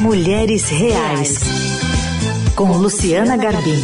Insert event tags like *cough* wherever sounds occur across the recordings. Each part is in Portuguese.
Mulheres Reais, com Luciana Garbim.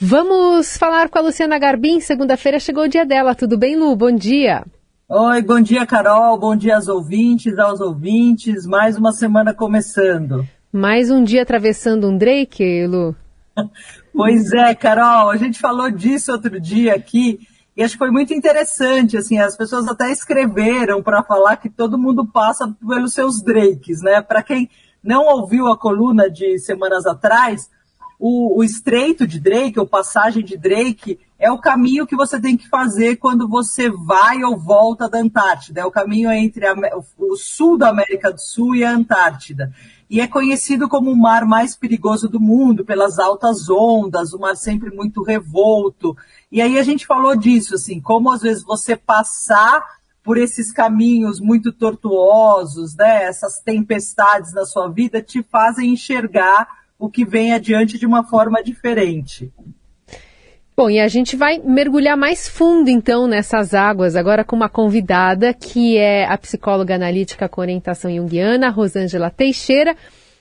Vamos falar com a Luciana Garbim. Segunda-feira chegou o dia dela. Tudo bem, Lu? Bom dia. Oi, bom dia, Carol. Bom dia aos ouvintes, aos ouvintes. Mais uma semana começando. Mais um dia atravessando um Drake, Lu? *laughs* pois é, Carol. A gente falou disso outro dia aqui. E acho que foi muito interessante, assim, as pessoas até escreveram para falar que todo mundo passa pelos seus Drakes, né? Para quem não ouviu a coluna de semanas atrás, o, o estreito de Drake, ou passagem de Drake, é o caminho que você tem que fazer quando você vai ou volta da Antártida. É o caminho entre a, o sul da América do Sul e a Antártida. E é conhecido como o mar mais perigoso do mundo, pelas altas ondas, o mar sempre muito revolto. E aí a gente falou disso, assim, como às vezes você passar por esses caminhos muito tortuosos, né, essas tempestades na sua vida te fazem enxergar o que vem adiante de uma forma diferente. Bom, e a gente vai mergulhar mais fundo então nessas águas, agora com uma convidada que é a psicóloga analítica com orientação junguiana, Rosângela Teixeira,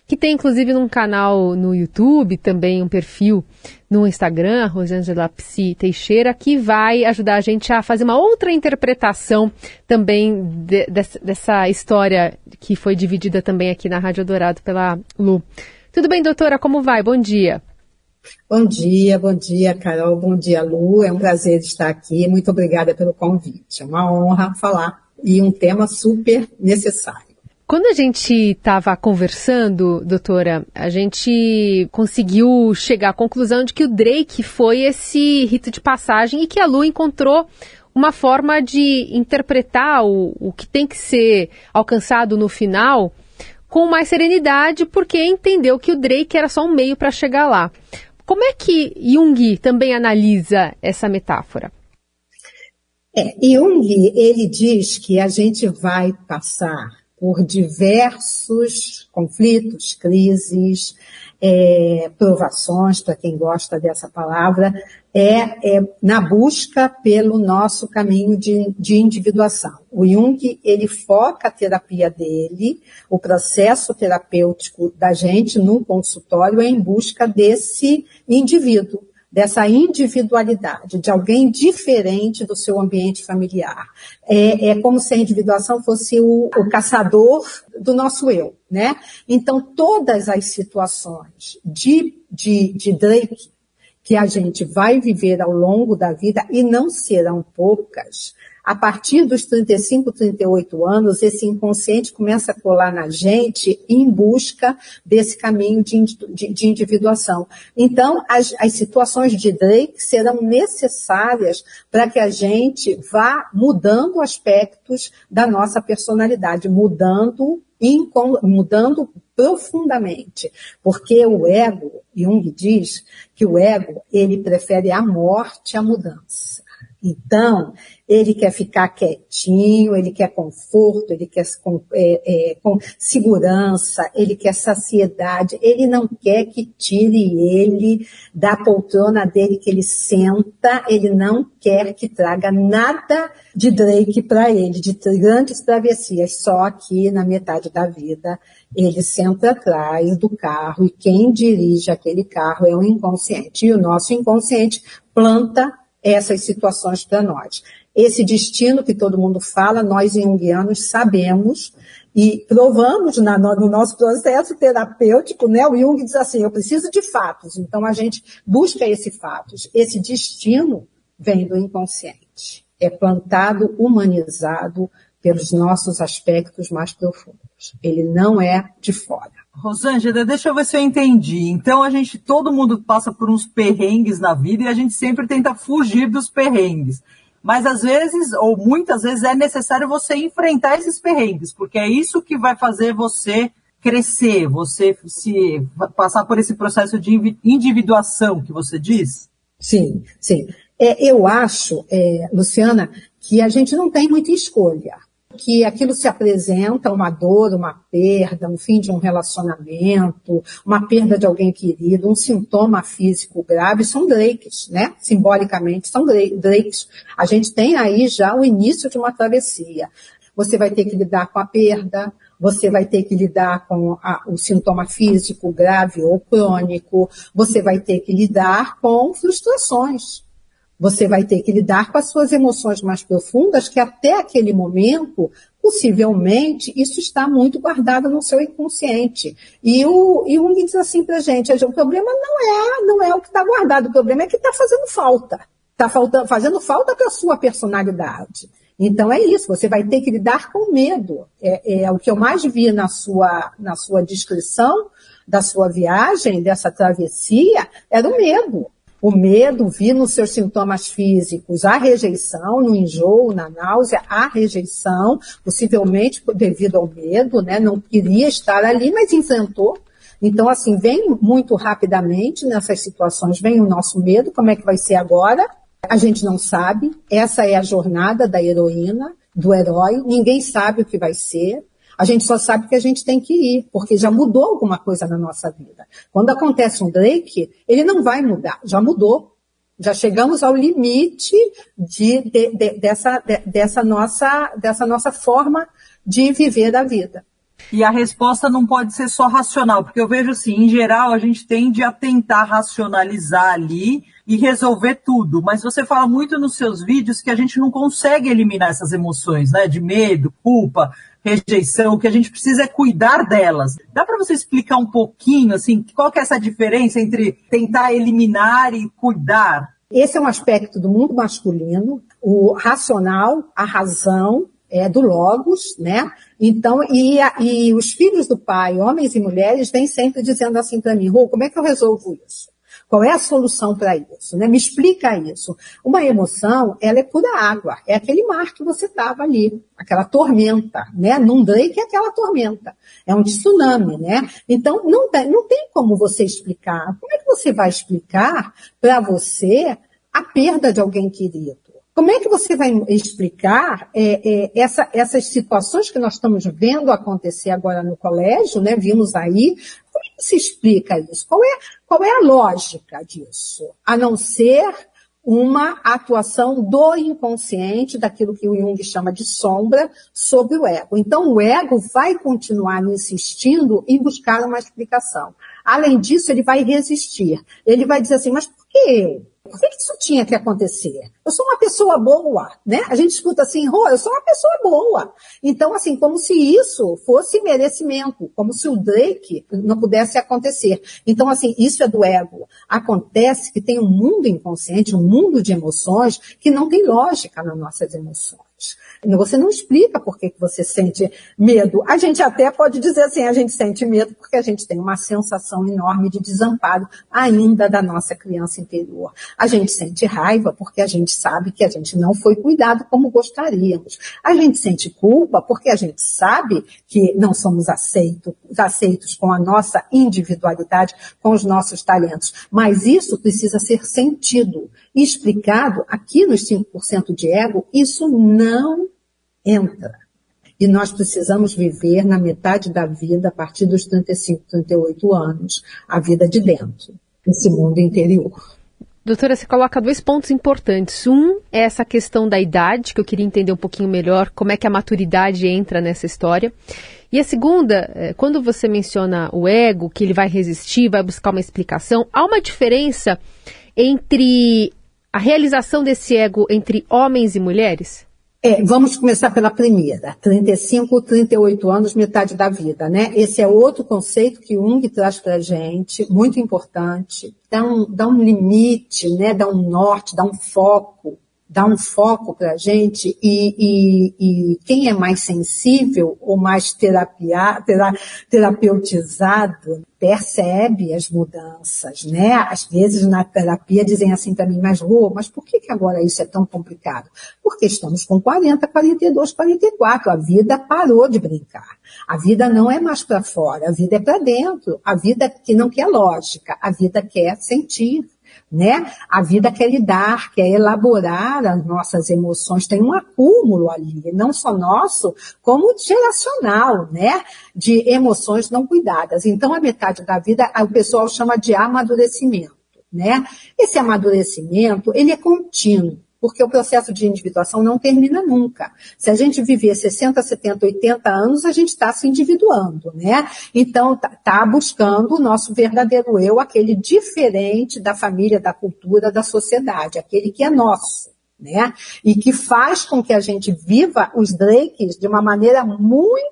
que tem inclusive um canal no YouTube, também um perfil no Instagram, Rosângela Psi Teixeira, que vai ajudar a gente a fazer uma outra interpretação também de, dessa, dessa história que foi dividida também aqui na Rádio Dourado pela Lu. Tudo bem, doutora? Como vai? Bom dia. Bom dia, bom dia, Carol, bom dia, Lu. É um prazer estar aqui. Muito obrigada pelo convite. É uma honra falar e um tema super necessário. Quando a gente estava conversando, doutora, a gente conseguiu chegar à conclusão de que o Drake foi esse rito de passagem e que a Lu encontrou uma forma de interpretar o, o que tem que ser alcançado no final com mais serenidade, porque entendeu que o Drake era só um meio para chegar lá. Como é que Jung também analisa essa metáfora? É, Jung, ele diz que a gente vai passar por diversos conflitos, crises, é, provações, para quem gosta dessa palavra, é, é, na busca pelo nosso caminho de, de individuação. O Jung, ele foca a terapia dele, o processo terapêutico da gente no consultório é em busca desse indivíduo dessa individualidade, de alguém diferente do seu ambiente familiar. É, é como se a individuação fosse o, o, caçador do nosso eu, né? Então, todas as situações de, de, de Drake que a gente vai viver ao longo da vida, e não serão poucas, a partir dos 35, 38 anos, esse inconsciente começa a colar na gente em busca desse caminho de, de, de individuação. Então, as, as situações de Drake serão necessárias para que a gente vá mudando aspectos da nossa personalidade, mudando mudando profundamente, porque o ego, Jung diz que o ego, ele prefere a morte à mudança. Então, ele quer ficar quietinho, ele quer conforto, ele quer é, é, com segurança, ele quer saciedade, ele não quer que tire ele da poltrona dele que ele senta, ele não quer que traga nada de Drake para ele, de grandes travessias, só aqui na metade da vida ele senta atrás do carro e quem dirige aquele carro é o inconsciente. E o nosso inconsciente planta essas situações para nós. Esse destino que todo mundo fala, nós junguianos sabemos e provamos na, no nosso processo terapêutico, né? O Jung diz assim, eu preciso de fatos. Então a gente busca esse fatos. Esse destino vem do inconsciente. É plantado, humanizado pelos nossos aspectos mais profundos. Ele não é de fora. Rosângela, deixa eu ver se eu entendi. Então a gente, todo mundo passa por uns perrengues na vida e a gente sempre tenta fugir dos perrengues. Mas às vezes, ou muitas vezes, é necessário você enfrentar esses perrengues, porque é isso que vai fazer você crescer, você se passar por esse processo de individuação que você diz? Sim, sim. É, eu acho, é, Luciana, que a gente não tem muita escolha que aquilo se apresenta uma dor, uma perda, um fim de um relacionamento, uma perda de alguém querido, um sintoma físico grave, são drakes, né? Simbolicamente são drakes. A gente tem aí já o início de uma travessia. você vai ter que lidar com a perda, você vai ter que lidar com a, o sintoma físico grave ou crônico, você vai ter que lidar com frustrações. Você vai ter que lidar com as suas emoções mais profundas, que até aquele momento, possivelmente, isso está muito guardado no seu inconsciente. E o, e diz assim pra gente, o problema não é, não é o que está guardado, o problema é que está fazendo falta. Está fazendo falta para a sua personalidade. Então é isso, você vai ter que lidar com medo. É, é o que eu mais vi na sua, na sua descrição da sua viagem, dessa travessia, era o medo. O medo vi nos seus sintomas físicos a rejeição, no enjoo, na náusea, a rejeição, possivelmente devido ao medo, né? Não queria estar ali, mas enfrentou. Então, assim, vem muito rapidamente nessas situações, vem o nosso medo, como é que vai ser agora? A gente não sabe. Essa é a jornada da heroína, do herói. Ninguém sabe o que vai ser. A gente só sabe que a gente tem que ir, porque já mudou alguma coisa na nossa vida. Quando acontece um Drake, ele não vai mudar, já mudou. Já chegamos ao limite de, de, de, dessa, dessa, nossa, dessa nossa forma de viver a vida. E a resposta não pode ser só racional, porque eu vejo assim, em geral, a gente tende a tentar racionalizar ali e resolver tudo. Mas você fala muito nos seus vídeos que a gente não consegue eliminar essas emoções, né? De medo, culpa, rejeição, o que a gente precisa é cuidar delas. Dá para você explicar um pouquinho, assim, qual que é essa diferença entre tentar eliminar e cuidar? Esse é um aspecto do mundo masculino, o racional, a razão, é do logos, né? Então, e, e os filhos do pai, homens e mulheres, vêm sempre dizendo assim para mim, Rô, como é que eu resolvo isso? Qual é a solução para isso? Né? Me explica isso. Uma emoção, ela é pura água. É aquele mar que você estava ali, aquela tormenta, né? Num Drake é aquela tormenta. É um tsunami, né? Então, não tem, não tem como você explicar. Como é que você vai explicar para você a perda de alguém querido? Como é que você vai explicar é, é, essa, essas situações que nós estamos vendo acontecer agora no colégio, né? Vimos aí. Como é que se explica isso? Qual é, qual é a lógica disso? A não ser uma atuação do inconsciente, daquilo que o Jung chama de sombra, sobre o ego. Então, o ego vai continuar insistindo em buscar uma explicação. Além disso, ele vai resistir. Ele vai dizer assim, mas por que eu? Por que isso tinha que acontecer? Eu sou uma pessoa boa, né? A gente escuta assim, oh, eu sou uma pessoa boa. Então, assim, como se isso fosse merecimento, como se o Drake não pudesse acontecer. Então, assim, isso é do ego. Acontece que tem um mundo inconsciente, um mundo de emoções que não tem lógica nas nossas emoções. Você não explica por que você sente medo. A gente até pode dizer assim, a gente sente medo porque a gente tem uma sensação enorme de desamparo ainda da nossa criança interior. A gente sente raiva porque a gente sabe que a gente não foi cuidado como gostaríamos. A gente sente culpa porque a gente sabe que não somos aceitos, aceitos com a nossa individualidade, com os nossos talentos. Mas isso precisa ser sentido explicado aqui nos 5% de ego, isso não entra. E nós precisamos viver na metade da vida, a partir dos 35, 38 anos, a vida de dentro, esse mundo interior. Doutora, você coloca dois pontos importantes. Um é essa questão da idade, que eu queria entender um pouquinho melhor, como é que a maturidade entra nessa história. E a segunda, é, quando você menciona o ego, que ele vai resistir, vai buscar uma explicação, há uma diferença entre a realização desse ego entre homens e mulheres? É, vamos começar pela primeira, 35, 38 anos, metade da vida, né? Esse é outro conceito que Jung traz para a gente, muito importante, dá um, dá um limite, né? Dá um norte, dá um foco dá um foco para a gente e, e, e, quem é mais sensível ou mais terapia, terapeutizado percebe as mudanças, né? Às vezes na terapia dizem assim para mim, mas Rô, mas por que, que agora isso é tão complicado? Porque estamos com 40, 42, 44, a vida parou de brincar. A vida não é mais para fora, a vida é para dentro. A vida que não quer lógica, a vida quer sentir né? A vida quer lidar, quer elaborar as nossas emoções, tem um acúmulo ali, não só nosso, como geracional, né? De emoções não cuidadas. Então, a metade da vida, o pessoal chama de amadurecimento, né? Esse amadurecimento, ele é contínuo. Porque o processo de individuação não termina nunca. Se a gente viver 60, 70, 80 anos, a gente está se individuando, né? Então, está tá buscando o nosso verdadeiro eu, aquele diferente da família, da cultura, da sociedade, aquele que é nosso. Né? E que faz com que a gente viva os Drakes de uma maneira muito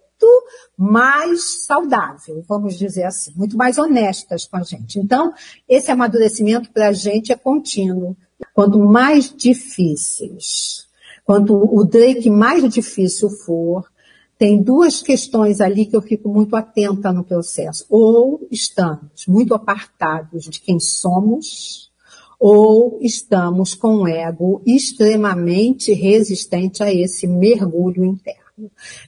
mais saudável, vamos dizer assim, muito mais honestas com a gente. Então, esse amadurecimento para a gente é contínuo. Quanto mais difíceis, quanto o Drake mais difícil for, tem duas questões ali que eu fico muito atenta no processo. Ou estamos muito apartados de quem somos, ou estamos com o ego extremamente resistente a esse mergulho interno.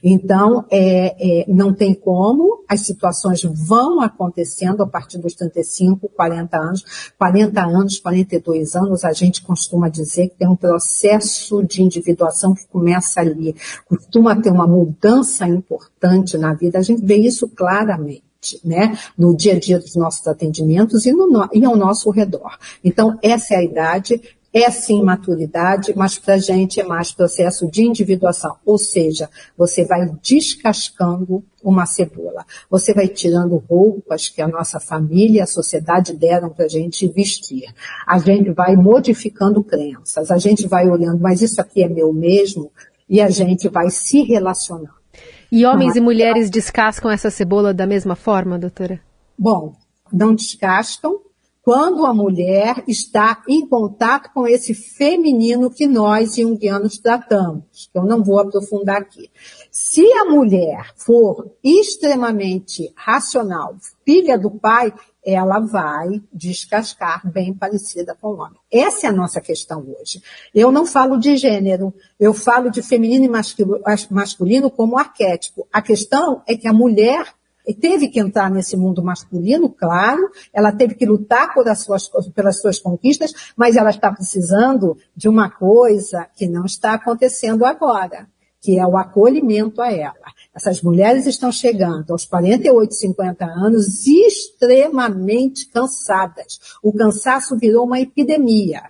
Então, é, é, não tem como, as situações vão acontecendo a partir dos 35, 40 anos. 40 anos, 42 anos, a gente costuma dizer que tem um processo de individuação que começa ali. Costuma ter uma mudança importante na vida, a gente vê isso claramente. Né, no dia a dia dos nossos atendimentos e, no, e ao nosso redor. Então, essa é a idade, é sim maturidade, mas para a gente é mais processo de individuação. Ou seja, você vai descascando uma cebola. Você vai tirando roupas que a nossa família e a sociedade deram para a gente vestir. A gente vai modificando crenças. A gente vai olhando, mas isso aqui é meu mesmo? E a gente vai se relacionando. E homens e mulheres descascam essa cebola da mesma forma, doutora? Bom, não descascam, quando a mulher está em contato com esse feminino que nós junguianos tratamos. Eu não vou aprofundar aqui. Se a mulher for extremamente racional, filha do pai, ela vai descascar bem parecida com o homem. Essa é a nossa questão hoje. Eu não falo de gênero, eu falo de feminino e masculino como arquétipo. A questão é que a mulher teve que entrar nesse mundo masculino, claro, ela teve que lutar suas, pelas suas conquistas, mas ela está precisando de uma coisa que não está acontecendo agora, que é o acolhimento a ela. Essas mulheres estão chegando aos 48, 50 anos extremamente cansadas. O cansaço virou uma epidemia.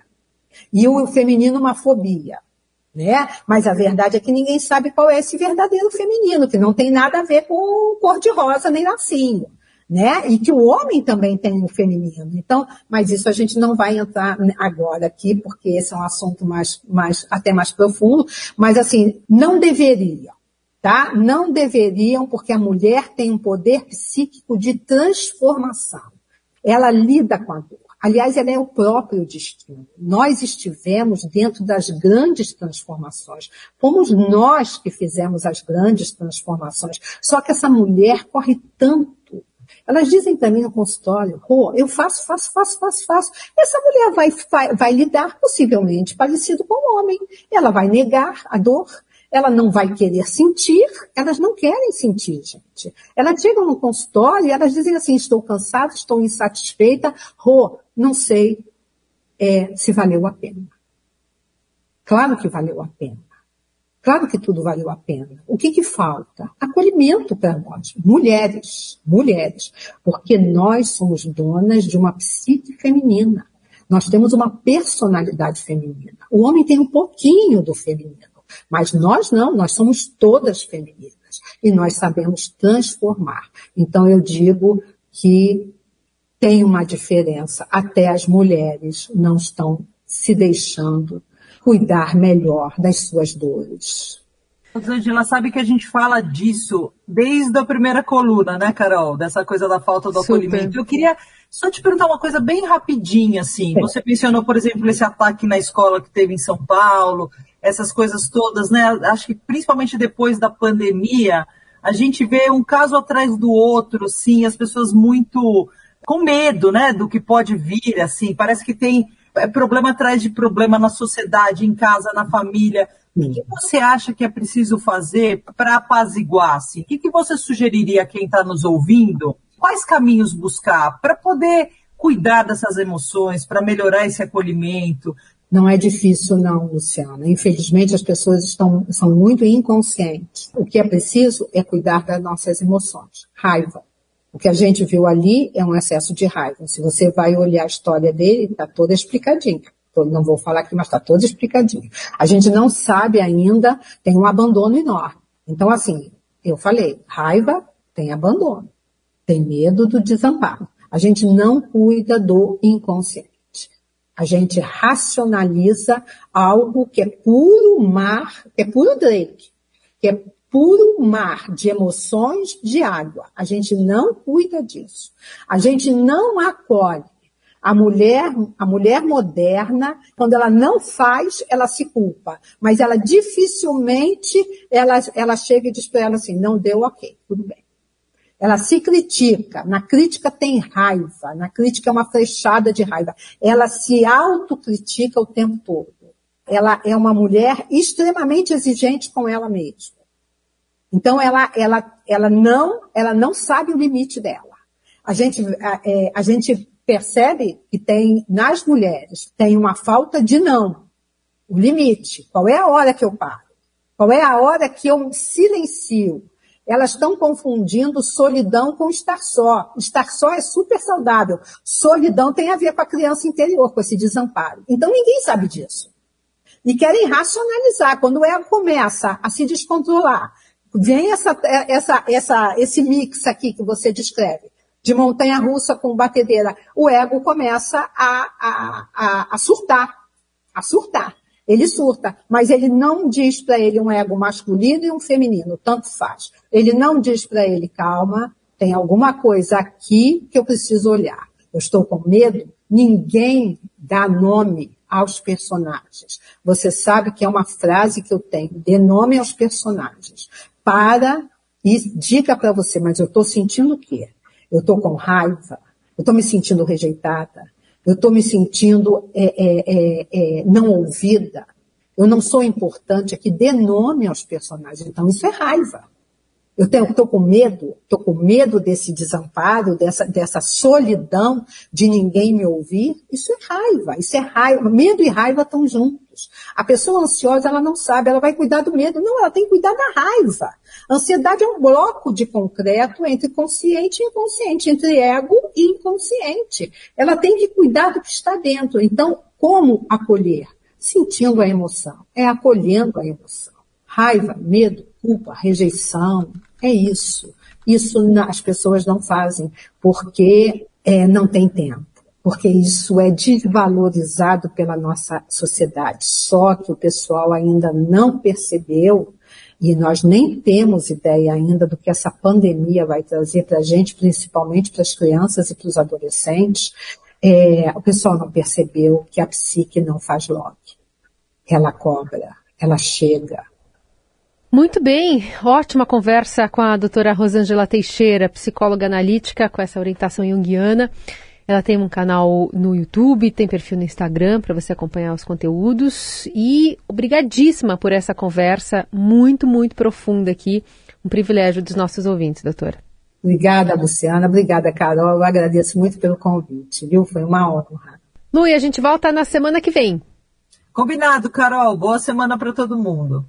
E o feminino uma fobia né? Mas a verdade é que ninguém sabe qual é esse verdadeiro feminino, que não tem nada a ver com cor de rosa nem lacinho, né? E que o homem também tem o feminino. Então, mas isso a gente não vai entrar agora aqui, porque esse é um assunto mais, mais, até mais profundo, mas assim, não deveriam, tá? Não deveriam, porque a mulher tem um poder psíquico de transformação. Ela lida com a dor. Aliás, ela é o próprio destino. Nós estivemos dentro das grandes transformações. Fomos nós que fizemos as grandes transformações. Só que essa mulher corre tanto. Elas dizem para mim no consultório, oh, eu faço, faço, faço, faço, faço. Essa mulher vai, vai, vai lidar possivelmente parecido com o homem. Ela vai negar a dor, ela não vai querer sentir, elas não querem sentir, gente. Elas chegam no consultório e elas dizem assim, estou cansada, estou insatisfeita, Rô, não sei é, se valeu a pena. Claro que valeu a pena. Claro que tudo valeu a pena. O que que falta? Acolhimento para nós, mulheres, mulheres, porque nós somos donas de uma psique feminina. Nós temos uma personalidade feminina. O homem tem um pouquinho do feminino. Mas nós não, nós somos todas femininas e nós sabemos transformar. Então eu digo que tem uma diferença. Até as mulheres não estão se deixando cuidar melhor das suas dores. Angela, sabe que a gente fala disso desde a primeira coluna, né, Carol? Dessa coisa da falta do Super. acolhimento. Eu queria só te perguntar uma coisa bem rapidinha, assim. Você mencionou, por exemplo, esse ataque na escola que teve em São Paulo, essas coisas todas, né? Acho que principalmente depois da pandemia, a gente vê um caso atrás do outro, assim, as pessoas muito com medo, né, do que pode vir, assim, parece que tem é, problema atrás de problema na sociedade, em casa, na família. O que você acha que é preciso fazer para apaziguar, assim? O que, que você sugeriria a quem está nos ouvindo? Quais caminhos buscar para poder cuidar dessas emoções, para melhorar esse acolhimento, não é difícil, não, Luciana. Infelizmente, as pessoas estão, são muito inconscientes. O que é preciso é cuidar das nossas emoções. Raiva. O que a gente viu ali é um excesso de raiva. Se você vai olhar a história dele, está toda explicadinha. não vou falar aqui, mas está todo explicadinho. A gente não sabe ainda, tem um abandono enorme. Então, assim, eu falei, raiva tem abandono, tem medo do desamparo. A gente não cuida do inconsciente. A gente racionaliza algo que é puro mar, que é puro Drake, que é puro mar de emoções de água. A gente não cuida disso. A gente não acolhe a mulher, a mulher moderna, quando ela não faz, ela se culpa. Mas ela dificilmente, ela, ela chega e diz para ela assim, não deu ok, tudo bem. Ela se critica. Na crítica tem raiva. Na crítica é uma flechada de raiva. Ela se autocritica o tempo todo. Ela é uma mulher extremamente exigente com ela mesma. Então ela, ela, ela não, ela não sabe o limite dela. A gente, a, é, a gente percebe que tem nas mulheres tem uma falta de não, o limite. Qual é a hora que eu paro? Qual é a hora que eu silencio? Elas estão confundindo solidão com estar só. Estar só é super saudável. Solidão tem a ver com a criança interior, com esse desamparo. Então ninguém sabe disso. E querem racionalizar. Quando ego começa a se descontrolar, vem essa, essa, essa, esse mix aqui que você descreve, de montanha russa com batedeira, o ego começa a, a, a, a surtar, a surtar. Ele surta, mas ele não diz para ele um ego masculino e um feminino, tanto faz. Ele não diz para ele, calma, tem alguma coisa aqui que eu preciso olhar. Eu estou com medo, ninguém dá nome aos personagens. Você sabe que é uma frase que eu tenho, dê nome aos personagens para e diga para você, mas eu estou sentindo o quê? Eu estou com raiva, eu estou me sentindo rejeitada, eu estou me sentindo é, é, é, é, não ouvida, eu não sou importante aqui, dê nome aos personagens. Então isso é raiva. Eu estou com medo, estou com medo desse desamparo, dessa, dessa solidão de ninguém me ouvir. Isso é raiva, isso é raiva. Medo e raiva estão juntos. A pessoa ansiosa, ela não sabe, ela vai cuidar do medo. Não, ela tem que cuidar da raiva. Ansiedade é um bloco de concreto entre consciente e inconsciente, entre ego e inconsciente. Ela tem que cuidar do que está dentro. Então, como acolher? Sentindo a emoção, é acolhendo a emoção. Raiva, medo, culpa, rejeição, é isso. Isso as pessoas não fazem porque é, não tem tempo. Porque isso é desvalorizado pela nossa sociedade. Só que o pessoal ainda não percebeu e nós nem temos ideia ainda do que essa pandemia vai trazer para a gente, principalmente para as crianças e para os adolescentes. É, o pessoal não percebeu que a psique não faz log. Ela cobra, ela chega. Muito bem, ótima conversa com a doutora Rosângela Teixeira, psicóloga analítica, com essa orientação junguiana. Ela tem um canal no YouTube, tem perfil no Instagram para você acompanhar os conteúdos. E obrigadíssima por essa conversa muito, muito profunda aqui. Um privilégio dos nossos ouvintes, doutora. Obrigada, Luciana. Obrigada, Carol. Eu agradeço muito pelo convite, viu? Foi uma honra. Lu, e a gente volta na semana que vem. Combinado, Carol. Boa semana para todo mundo.